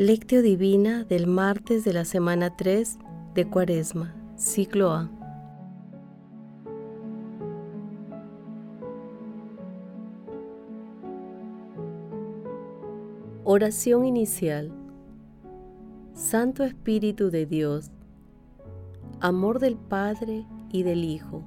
Lectio Divina del martes de la semana 3 de Cuaresma, ciclo A. Oración inicial. Santo Espíritu de Dios, amor del Padre y del Hijo,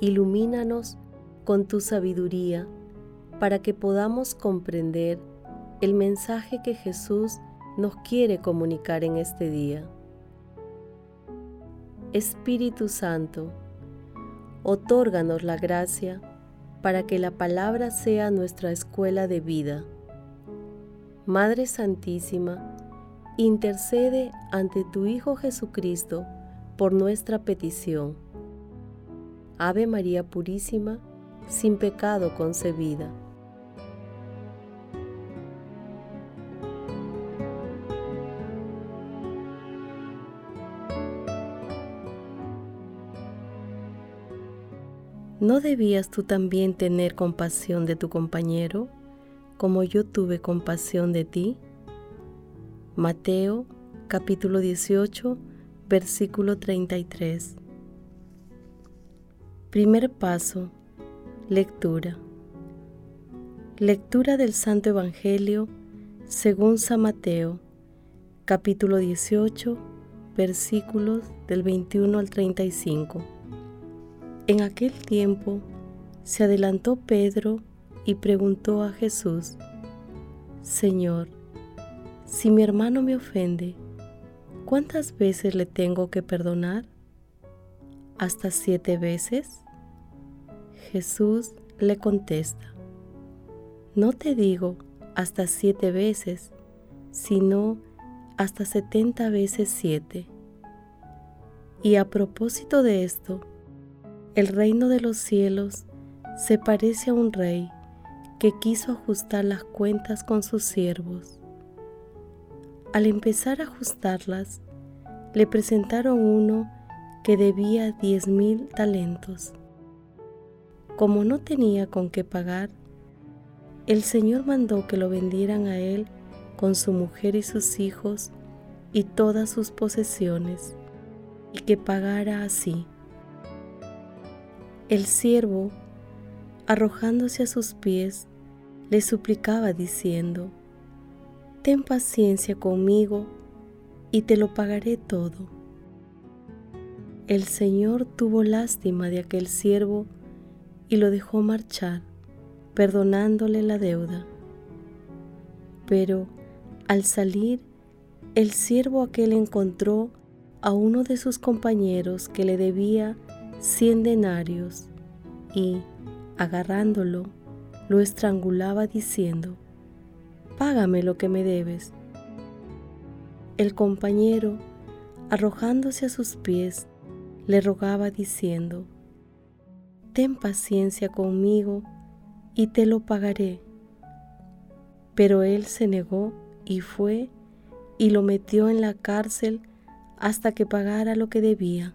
ilumínanos con tu sabiduría para que podamos comprender el mensaje que Jesús nos quiere comunicar en este día. Espíritu Santo, otórganos la gracia para que la palabra sea nuestra escuela de vida. Madre Santísima, intercede ante tu Hijo Jesucristo por nuestra petición. Ave María Purísima, sin pecado concebida. ¿No debías tú también tener compasión de tu compañero, como yo tuve compasión de ti? Mateo capítulo 18, versículo 33. Primer paso. Lectura. Lectura del Santo Evangelio según San Mateo, capítulo 18, versículos del 21 al 35. En aquel tiempo se adelantó Pedro y preguntó a Jesús, Señor, si mi hermano me ofende, ¿cuántas veces le tengo que perdonar? ¿Hasta siete veces? Jesús le contesta, no te digo hasta siete veces, sino hasta setenta veces siete. Y a propósito de esto, el reino de los cielos se parece a un rey que quiso ajustar las cuentas con sus siervos. Al empezar a ajustarlas, le presentaron uno que debía diez mil talentos. Como no tenía con qué pagar, el Señor mandó que lo vendieran a él con su mujer y sus hijos y todas sus posesiones, y que pagara así. El siervo, arrojándose a sus pies, le suplicaba diciendo, Ten paciencia conmigo y te lo pagaré todo. El Señor tuvo lástima de aquel siervo y lo dejó marchar, perdonándole la deuda. Pero al salir, el siervo aquel encontró a uno de sus compañeros que le debía cien denarios y, agarrándolo, lo estrangulaba diciendo, Págame lo que me debes. El compañero, arrojándose a sus pies, le rogaba diciendo, Ten paciencia conmigo y te lo pagaré. Pero él se negó y fue y lo metió en la cárcel hasta que pagara lo que debía.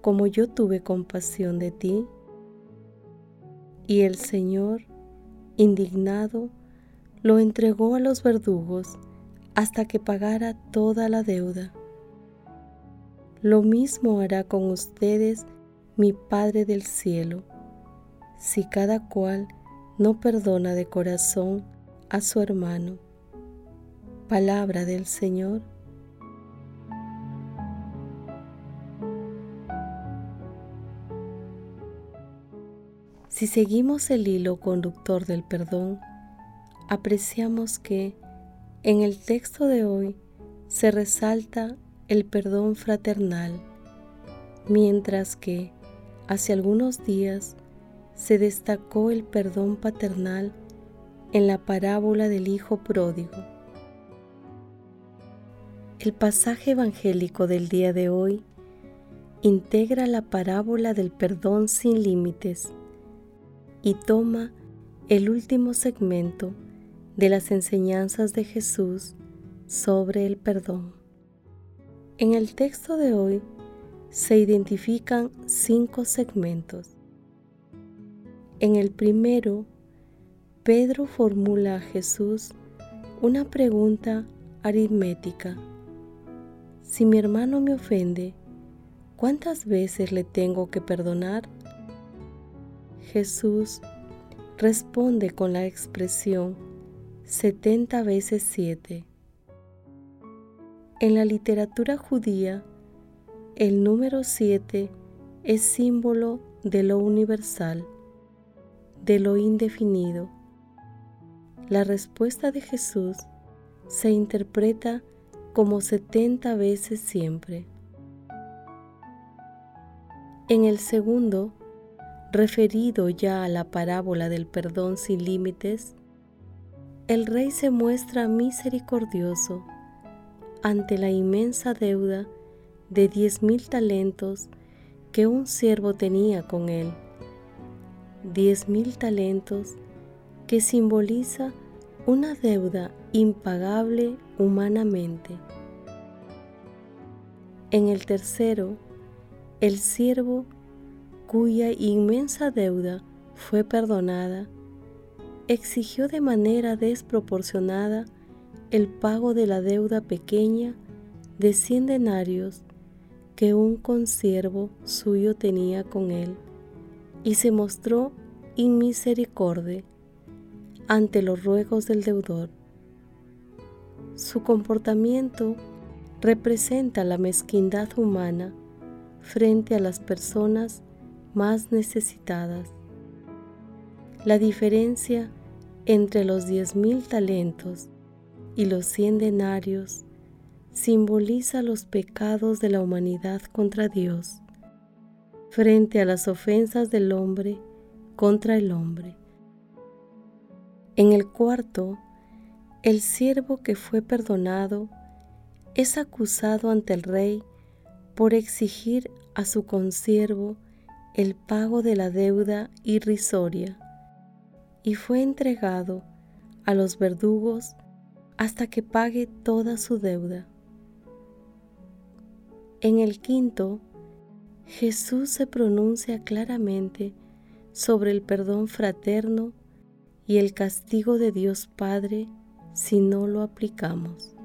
como yo tuve compasión de ti? Y el Señor, indignado, lo entregó a los verdugos hasta que pagara toda la deuda. Lo mismo hará con ustedes mi Padre del cielo, si cada cual no perdona de corazón a su hermano. Palabra del Señor. Si seguimos el hilo conductor del perdón, apreciamos que en el texto de hoy se resalta el perdón fraternal, mientras que hace algunos días se destacó el perdón paternal en la parábola del Hijo Pródigo. El pasaje evangélico del día de hoy integra la parábola del perdón sin límites y toma el último segmento de las enseñanzas de Jesús sobre el perdón. En el texto de hoy se identifican cinco segmentos. En el primero, Pedro formula a Jesús una pregunta aritmética. Si mi hermano me ofende, ¿cuántas veces le tengo que perdonar? Jesús responde con la expresión 70 veces 7. En la literatura judía, el número 7 es símbolo de lo universal, de lo indefinido. La respuesta de Jesús se interpreta como 70 veces siempre. En el segundo, referido ya a la parábola del perdón sin límites, el rey se muestra misericordioso ante la inmensa deuda de diez mil talentos que un siervo tenía con él. Diez mil talentos que simboliza una deuda impagable humanamente. En el tercero, el siervo cuya inmensa deuda fue perdonada, exigió de manera desproporcionada el pago de la deuda pequeña de cien denarios que un consiervo suyo tenía con él, y se mostró inmisericordia ante los ruegos del deudor. Su comportamiento representa la mezquindad humana frente a las personas más necesitadas. La diferencia entre los diez mil talentos y los cien denarios simboliza los pecados de la humanidad contra Dios frente a las ofensas del hombre contra el hombre. En el cuarto, el siervo que fue perdonado es acusado ante el rey por exigir a su consiervo el pago de la deuda irrisoria y fue entregado a los verdugos hasta que pague toda su deuda. En el quinto, Jesús se pronuncia claramente sobre el perdón fraterno y el castigo de Dios Padre si no lo aplicamos.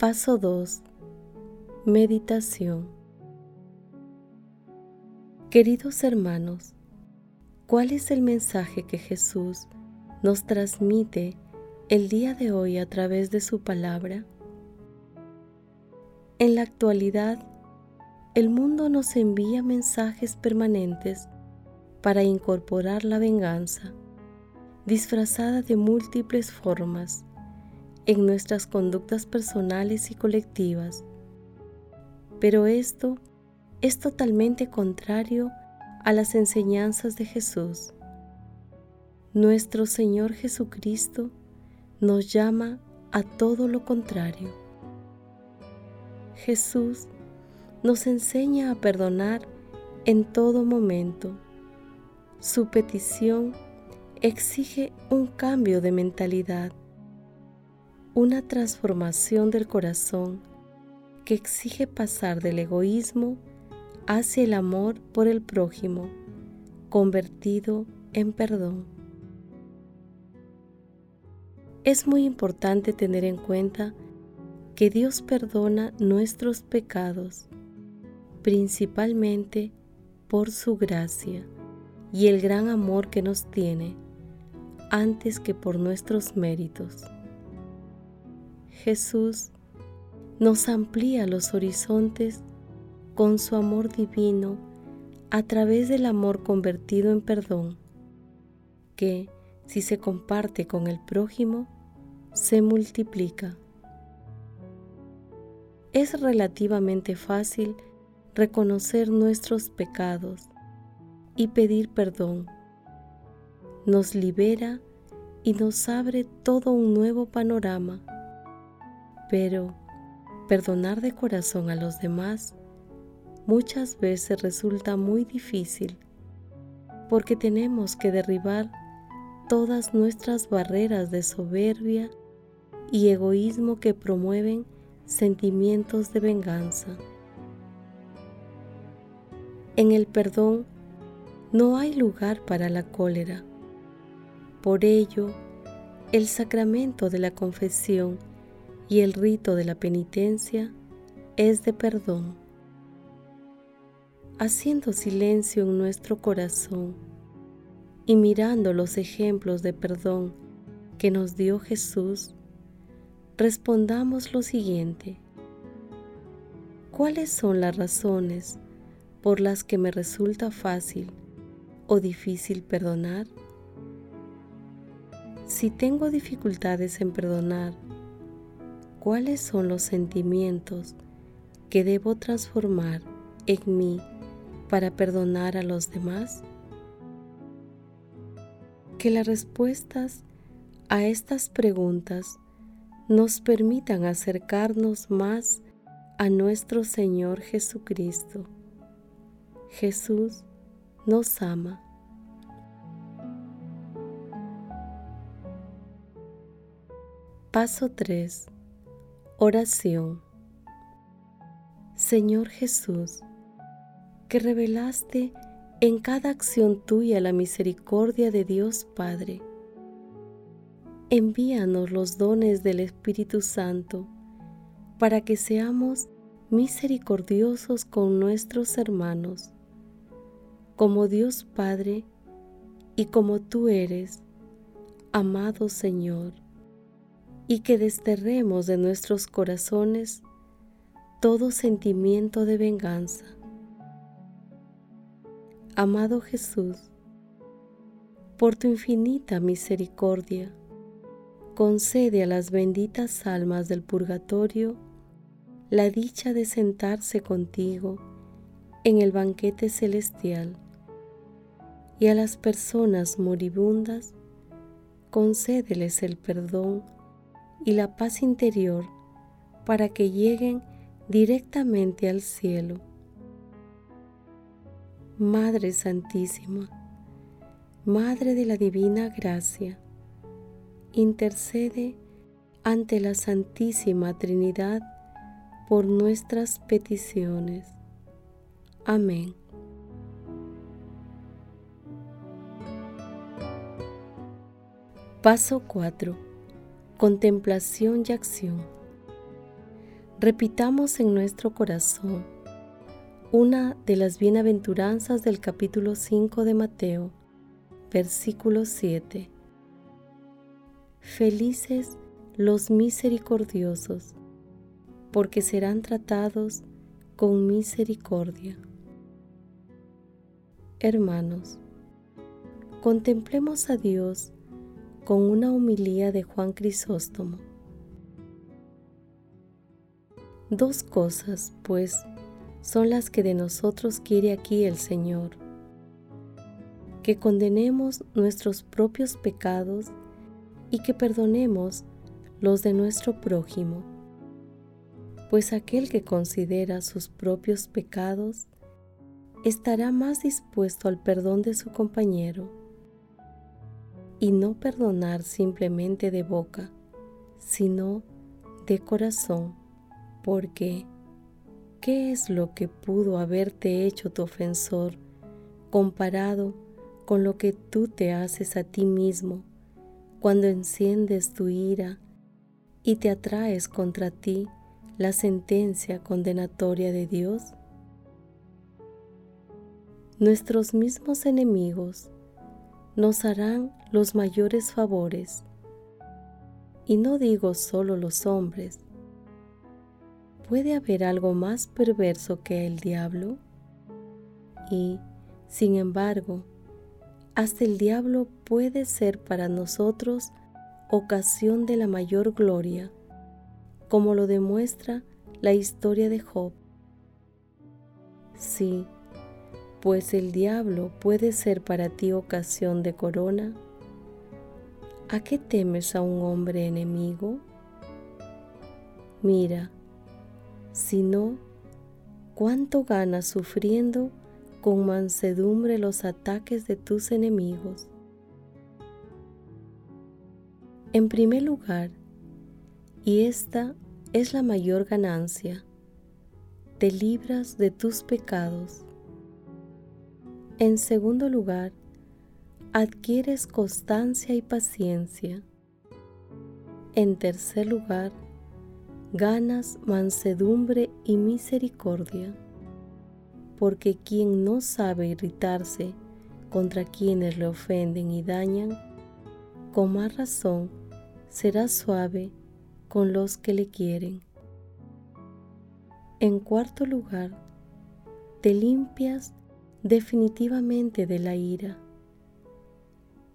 Paso 2. Meditación. Queridos hermanos, ¿cuál es el mensaje que Jesús nos transmite el día de hoy a través de su palabra? En la actualidad, el mundo nos envía mensajes permanentes para incorporar la venganza, disfrazada de múltiples formas, en nuestras conductas personales y colectivas. Pero esto es totalmente contrario a las enseñanzas de Jesús. Nuestro Señor Jesucristo nos llama a todo lo contrario. Jesús nos enseña a perdonar en todo momento. Su petición exige un cambio de mentalidad, una transformación del corazón que exige pasar del egoísmo hacia el amor por el prójimo, convertido en perdón. Es muy importante tener en cuenta que Dios perdona nuestros pecados, principalmente por su gracia y el gran amor que nos tiene, antes que por nuestros méritos. Jesús nos amplía los horizontes con su amor divino a través del amor convertido en perdón, que, si se comparte con el prójimo, se multiplica. Es relativamente fácil reconocer nuestros pecados y pedir perdón. Nos libera y nos abre todo un nuevo panorama. Pero perdonar de corazón a los demás muchas veces resulta muy difícil porque tenemos que derribar todas nuestras barreras de soberbia y egoísmo que promueven sentimientos de venganza. En el perdón no hay lugar para la cólera. Por ello, el sacramento de la confesión y el rito de la penitencia es de perdón. Haciendo silencio en nuestro corazón y mirando los ejemplos de perdón que nos dio Jesús, respondamos lo siguiente. ¿Cuáles son las razones por las que me resulta fácil o difícil perdonar? Si tengo dificultades en perdonar, ¿cuáles son los sentimientos que debo transformar en mí para perdonar a los demás? Que las respuestas a estas preguntas nos permitan acercarnos más a nuestro Señor Jesucristo. Jesús nos ama. Paso 3. Oración. Señor Jesús, que revelaste en cada acción tuya la misericordia de Dios Padre envíanos los dones del Espíritu Santo para que seamos misericordiosos con nuestros hermanos, como Dios Padre y como tú eres, amado Señor, y que desterremos de nuestros corazones todo sentimiento de venganza. Amado Jesús, por tu infinita misericordia, concede a las benditas almas del purgatorio la dicha de sentarse contigo en el banquete celestial y a las personas moribundas concédeles el perdón y la paz interior para que lleguen directamente al cielo. Madre Santísima, Madre de la Divina Gracia, intercede ante la Santísima Trinidad por nuestras peticiones. Amén. Paso 4. Contemplación y acción. Repitamos en nuestro corazón una de las bienaventuranzas del capítulo 5 de Mateo, versículo 7 Felices los misericordiosos, porque serán tratados con misericordia. Hermanos, contemplemos a Dios con una humilía de Juan Crisóstomo. Dos cosas, pues, son las que de nosotros quiere aquí el Señor. Que condenemos nuestros propios pecados y que perdonemos los de nuestro prójimo, pues aquel que considera sus propios pecados estará más dispuesto al perdón de su compañero y no perdonar simplemente de boca, sino de corazón, porque ¿qué es lo que pudo haberte hecho tu ofensor comparado con lo que tú te haces a ti mismo cuando enciendes tu ira y te atraes contra ti la sentencia condenatoria de Dios? Nuestros mismos enemigos nos harán los mayores favores, y no digo solo los hombres. ¿Puede haber algo más perverso que el diablo? Y, sin embargo, hasta el diablo puede ser para nosotros ocasión de la mayor gloria, como lo demuestra la historia de Job. Sí, pues el diablo puede ser para ti ocasión de corona. ¿A qué temes a un hombre enemigo? Mira, si no, cuánto ganas sufriendo con mansedumbre los ataques de tus enemigos. En primer lugar, y esta es la mayor ganancia, te libras de tus pecados. En segundo lugar, adquieres constancia y paciencia. En tercer lugar, ganas mansedumbre y misericordia, porque quien no sabe irritarse contra quienes le ofenden y dañan, con más razón será suave con los que le quieren. En cuarto lugar, te limpias definitivamente de la ira.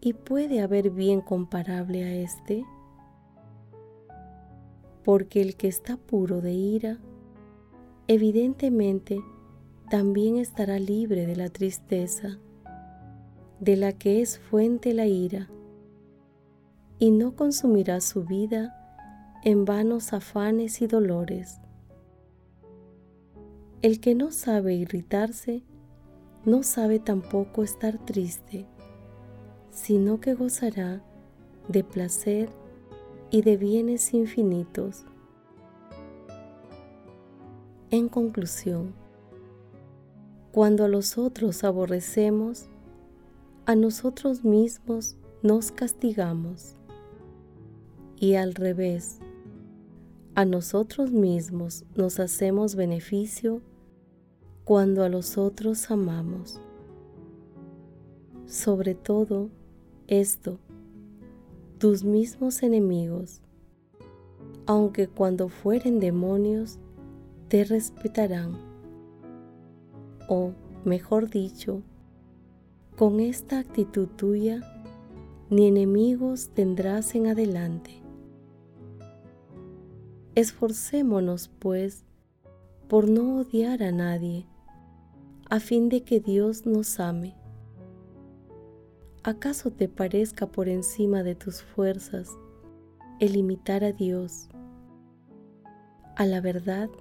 ¿Y puede haber bien comparable a este? Porque el que está puro de ira, evidentemente también estará libre de la tristeza, de la que es fuente la ira, y no consumirá su vida en vanos afanes y dolores. El que no sabe irritarse, no sabe tampoco estar triste, sino que gozará de placer y de bienes infinitos. En conclusión, cuando a los otros aborrecemos, a nosotros mismos nos castigamos y al revés, a nosotros mismos nos hacemos beneficio cuando a los otros amamos. Sobre todo esto, tus mismos enemigos, aunque cuando fueren demonios, te respetarán. O, mejor dicho, con esta actitud tuya, ni enemigos tendrás en adelante. Esforcémonos, pues, por no odiar a nadie, a fin de que Dios nos ame. ¿Acaso te parezca por encima de tus fuerzas el imitar a Dios? A la verdad,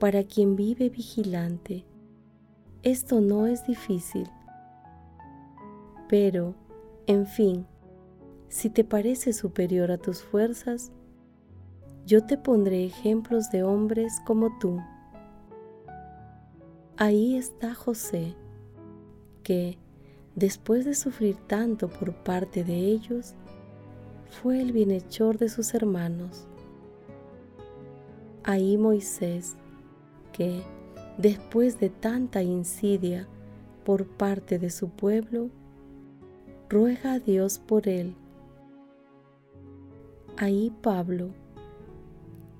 para quien vive vigilante, esto no es difícil. Pero, en fin, si te parece superior a tus fuerzas, yo te pondré ejemplos de hombres como tú. Ahí está José, que, después de sufrir tanto por parte de ellos, fue el bienhechor de sus hermanos. Ahí Moisés, que, después de tanta insidia por parte de su pueblo, ruega a Dios por él. Ahí Pablo,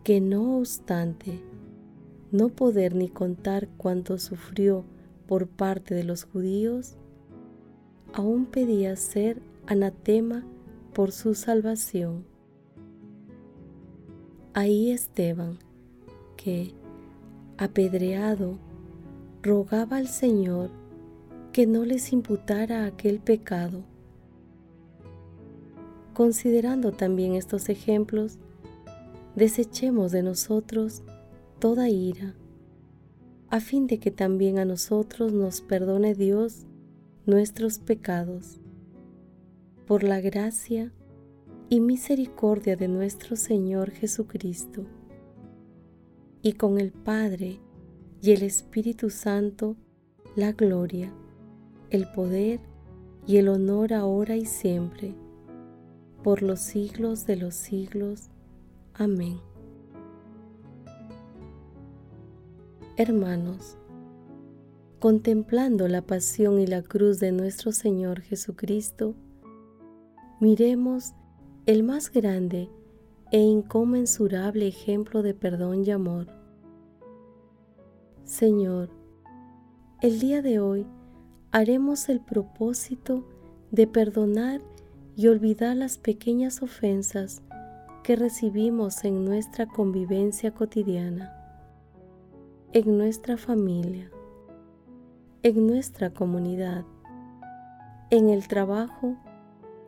que no obstante no poder ni contar cuánto sufrió por parte de los judíos, aún pedía ser anatema por su salvación. Ahí Esteban, que, apedreado, rogaba al Señor que no les imputara aquel pecado. Considerando también estos ejemplos, desechemos de nosotros toda ira, a fin de que también a nosotros nos perdone Dios nuestros pecados. Por la gracia y misericordia de nuestro Señor Jesucristo. Y con el Padre y el Espíritu Santo, la gloria, el poder y el honor ahora y siempre, por los siglos de los siglos. Amén. Hermanos, contemplando la pasión y la cruz de nuestro Señor Jesucristo, miremos el más grande e inconmensurable ejemplo de perdón y amor. Señor, el día de hoy haremos el propósito de perdonar y olvidar las pequeñas ofensas que recibimos en nuestra convivencia cotidiana, en nuestra familia, en nuestra comunidad, en el trabajo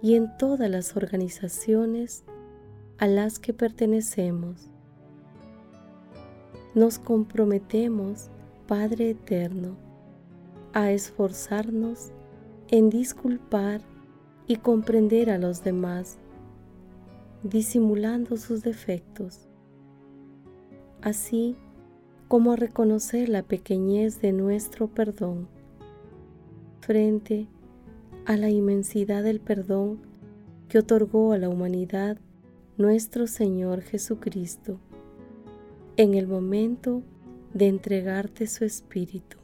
y en todas las organizaciones a las que pertenecemos. Nos comprometemos, Padre Eterno, a esforzarnos en disculpar y comprender a los demás, disimulando sus defectos, así como reconocer la pequeñez de nuestro perdón frente a la inmensidad del perdón que otorgó a la humanidad nuestro Señor Jesucristo en el momento de entregarte su Espíritu.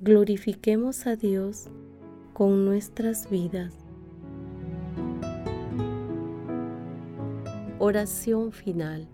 Glorifiquemos a Dios con nuestras vidas. Oración final.